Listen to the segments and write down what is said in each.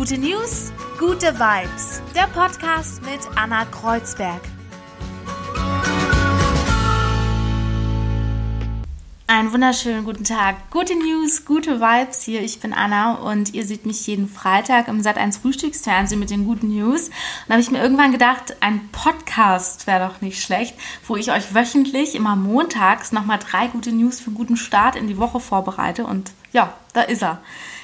Gute News, gute Vibes. Der Podcast mit Anna Kreuzberg. Einen wunderschönen guten Tag. Gute News, gute Vibes hier. Ich bin Anna und ihr seht mich jeden Freitag im Sat1 Frühstücksfernsehen mit den guten News. Und da habe ich mir irgendwann gedacht, ein Podcast wäre doch nicht schlecht, wo ich euch wöchentlich immer montags nochmal drei gute News für einen guten Start in die Woche vorbereite. Und ja, da ist er.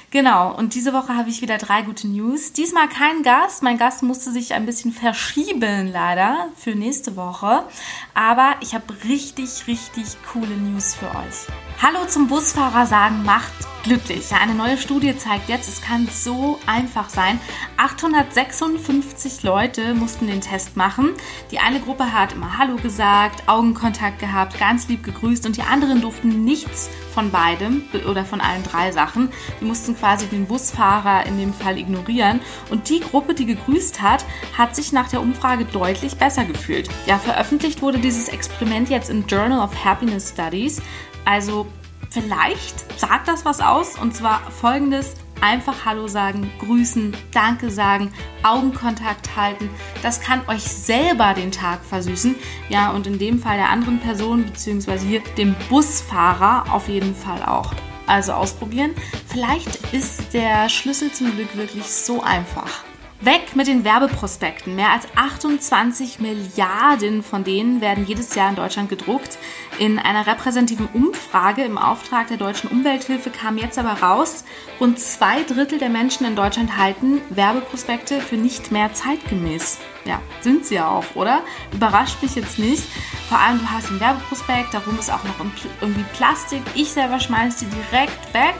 Genau, und diese Woche habe ich wieder drei gute News. Diesmal kein Gast. Mein Gast musste sich ein bisschen verschieben, leider, für nächste Woche. Aber ich habe richtig, richtig coole News für euch. Hallo zum Busfahrer sagen macht glücklich. Ja, eine neue Studie zeigt jetzt, es kann so einfach sein. 856 Leute mussten den Test machen. Die eine Gruppe hat immer Hallo gesagt, Augenkontakt gehabt, ganz lieb gegrüßt und die anderen durften nichts von beidem oder von allen drei Sachen. Die mussten quasi den Busfahrer in dem Fall ignorieren. Und die Gruppe, die gegrüßt hat, hat sich nach der Umfrage deutlich besser gefühlt. Ja, veröffentlicht wurde dieses Experiment jetzt im Journal of Happiness Studies. Also vielleicht sagt das was aus und zwar folgendes. Einfach Hallo sagen, grüßen, Danke sagen, Augenkontakt halten. Das kann euch selber den Tag versüßen. Ja, und in dem Fall der anderen Person, beziehungsweise hier dem Busfahrer auf jeden Fall auch. Also ausprobieren. Vielleicht ist der Schlüssel zum Glück wirklich so einfach. Weg mit den Werbeprospekten. Mehr als 28 Milliarden von denen werden jedes Jahr in Deutschland gedruckt. In einer repräsentativen Umfrage im Auftrag der deutschen Umwelthilfe kam jetzt aber raus, rund zwei Drittel der Menschen in Deutschland halten Werbeprospekte für nicht mehr zeitgemäß. Ja, sind sie ja auch, oder? Überrascht mich jetzt nicht. Vor allem, du hast einen Werbeprospekt, darum ist auch noch irgendwie Plastik. Ich selber schmeiße die direkt weg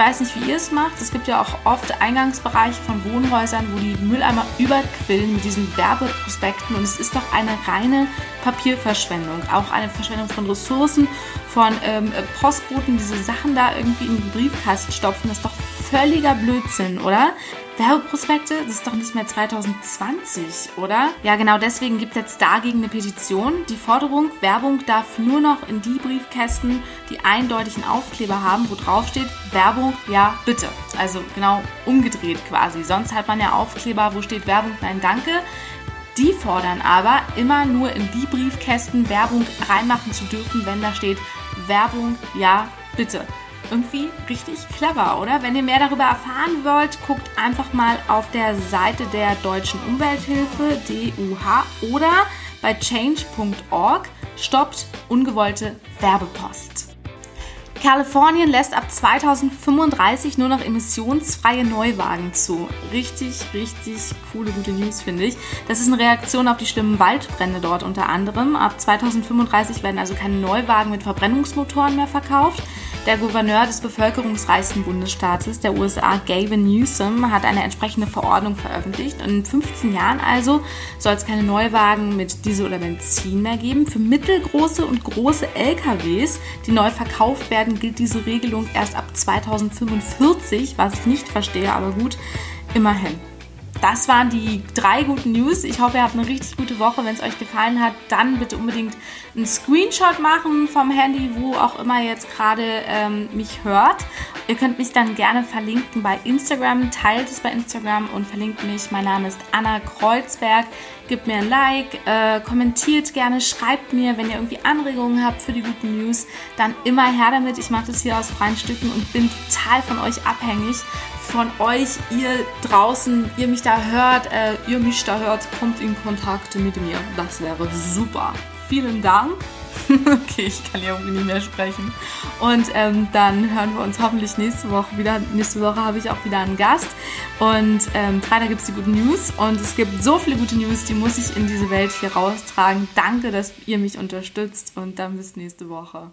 weiß nicht, wie ihr es macht. Es gibt ja auch oft Eingangsbereiche von Wohnhäusern, wo die Mülleimer überquillen mit diesen Werbeprospekten. Und es ist doch eine reine Papierverschwendung. Auch eine Verschwendung von Ressourcen, von ähm, Postboten, diese Sachen da irgendwie in den Briefkasten stopfen. Das ist doch völliger Blödsinn, oder? Werbeprospekte, das ist doch nicht mehr 2020, oder? Ja, genau deswegen gibt es jetzt dagegen eine Petition. Die Forderung, Werbung darf nur noch in die Briefkästen, die eindeutigen Aufkleber haben, wo drauf steht, Werbung, ja, bitte. Also genau umgedreht quasi. Sonst hat man ja Aufkleber, wo steht Werbung, nein, danke. Die fordern aber, immer nur in die Briefkästen Werbung reinmachen zu dürfen, wenn da steht Werbung, ja, bitte irgendwie richtig clever, oder? Wenn ihr mehr darüber erfahren wollt, guckt einfach mal auf der Seite der Deutschen Umwelthilfe, DUH, oder bei change.org stoppt ungewollte Werbepost. Kalifornien lässt ab 2035 nur noch emissionsfreie Neuwagen zu. Richtig, richtig coole, gute News, finde ich. Das ist eine Reaktion auf die schlimmen Waldbrände dort unter anderem. Ab 2035 werden also keine Neuwagen mit Verbrennungsmotoren mehr verkauft. Der Gouverneur des bevölkerungsreichsten Bundesstaates der USA, Gavin Newsom, hat eine entsprechende Verordnung veröffentlicht. Und in 15 Jahren also soll es keine Neuwagen mit Diesel oder Benzin mehr geben. Für mittelgroße und große LKWs, die neu verkauft werden, gilt diese Regelung erst ab 2045, was ich nicht verstehe, aber gut, immerhin das waren die drei guten News. Ich hoffe, ihr habt eine richtig gute Woche. Wenn es euch gefallen hat, dann bitte unbedingt einen Screenshot machen vom Handy, wo auch immer ihr jetzt gerade ähm, mich hört. Ihr könnt mich dann gerne verlinken bei Instagram. Teilt es bei Instagram und verlinkt mich. Mein Name ist Anna Kreuzberg. Gebt mir ein Like, äh, kommentiert gerne, schreibt mir, wenn ihr irgendwie Anregungen habt für die guten News, dann immer her damit. Ich mache das hier aus freien Stücken und bin total von euch abhängig von euch, ihr draußen, ihr mich da hört, äh, ihr mich da hört, kommt in Kontakt mit mir. Das wäre super. Vielen Dank. okay, ich kann ja irgendwie nicht mehr sprechen. Und ähm, dann hören wir uns hoffentlich nächste Woche wieder. Nächste Woche habe ich auch wieder einen Gast. Und ähm, Freitag gibt es die guten News. Und es gibt so viele gute News, die muss ich in diese Welt hier raustragen. Danke, dass ihr mich unterstützt. Und dann bis nächste Woche.